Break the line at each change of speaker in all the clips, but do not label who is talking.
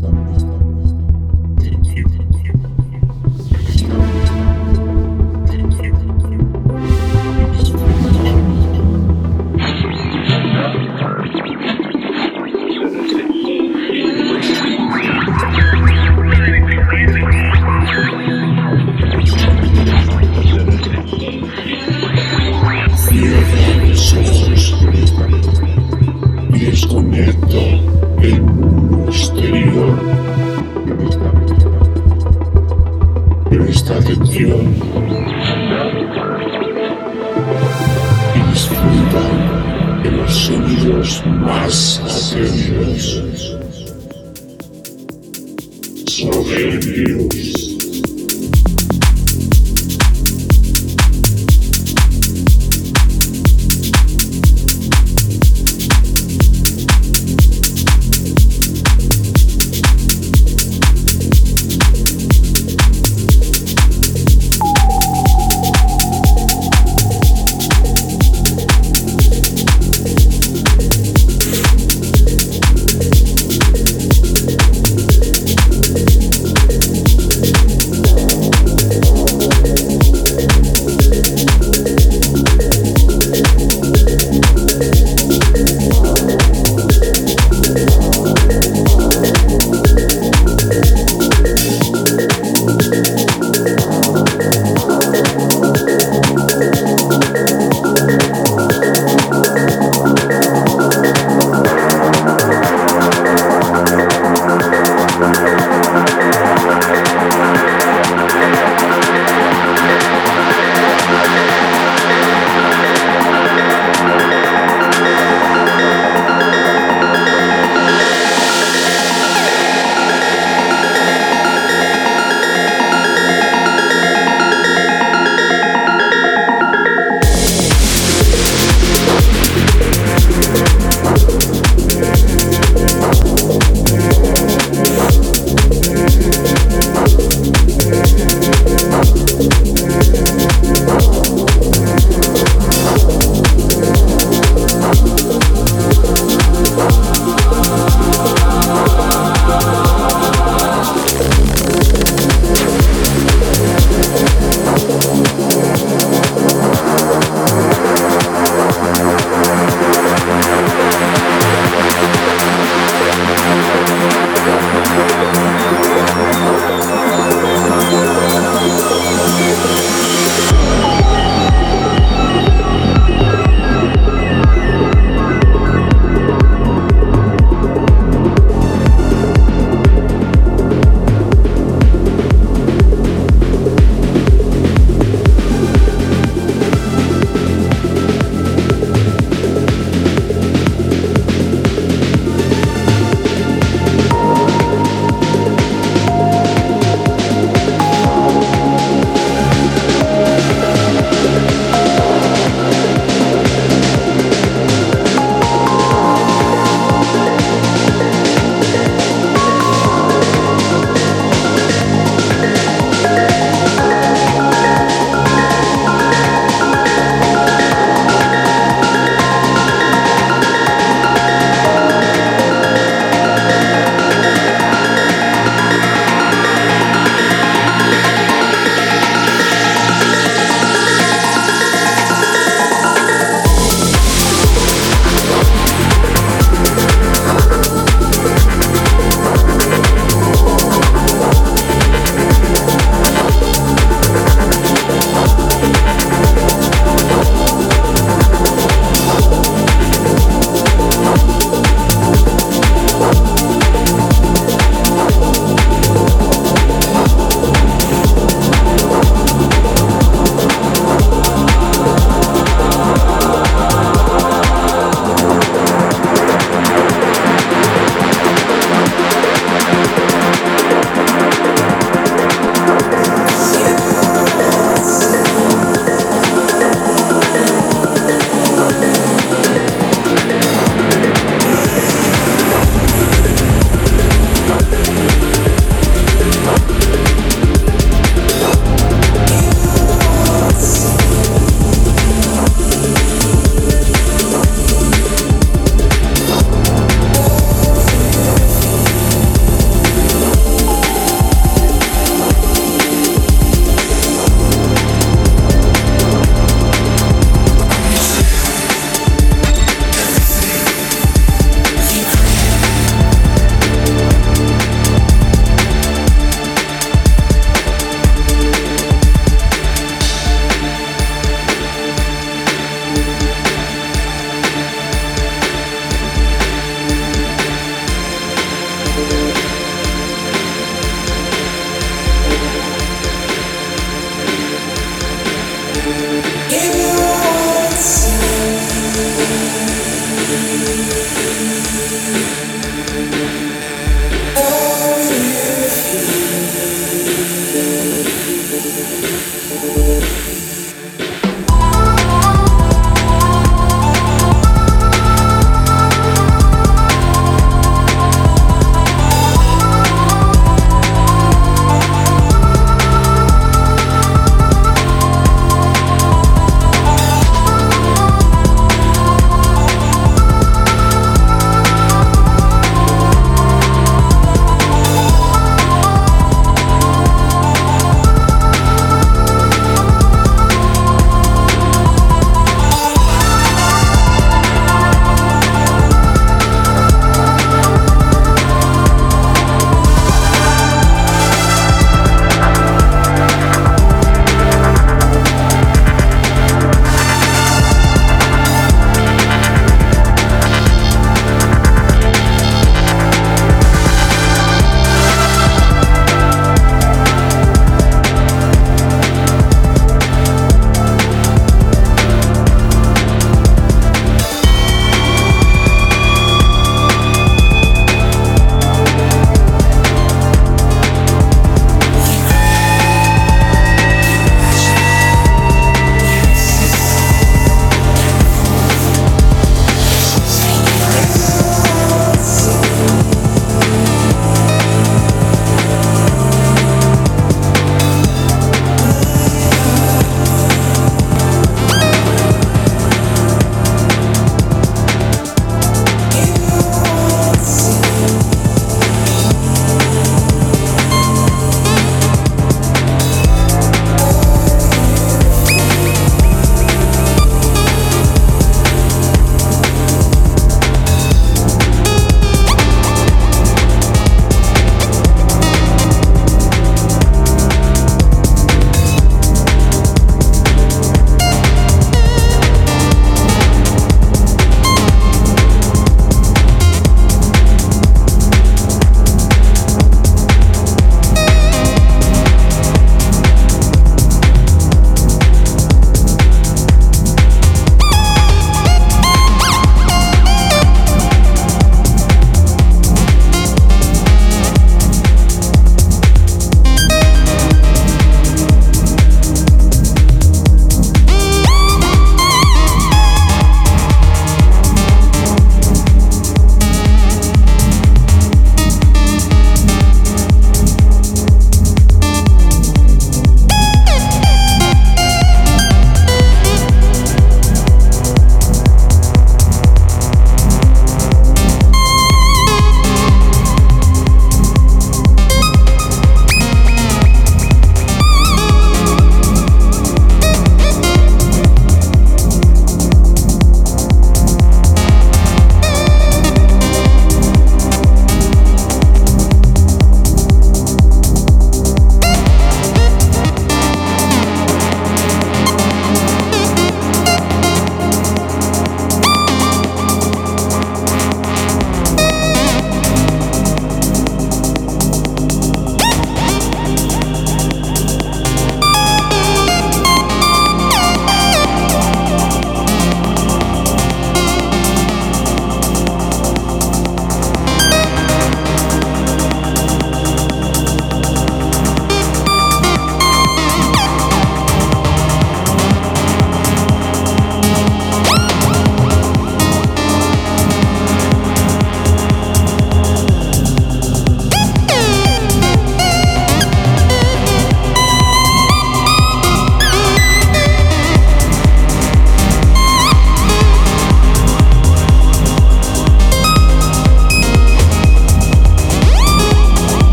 stop this.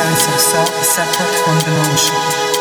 sense of self-acceptance and belonging.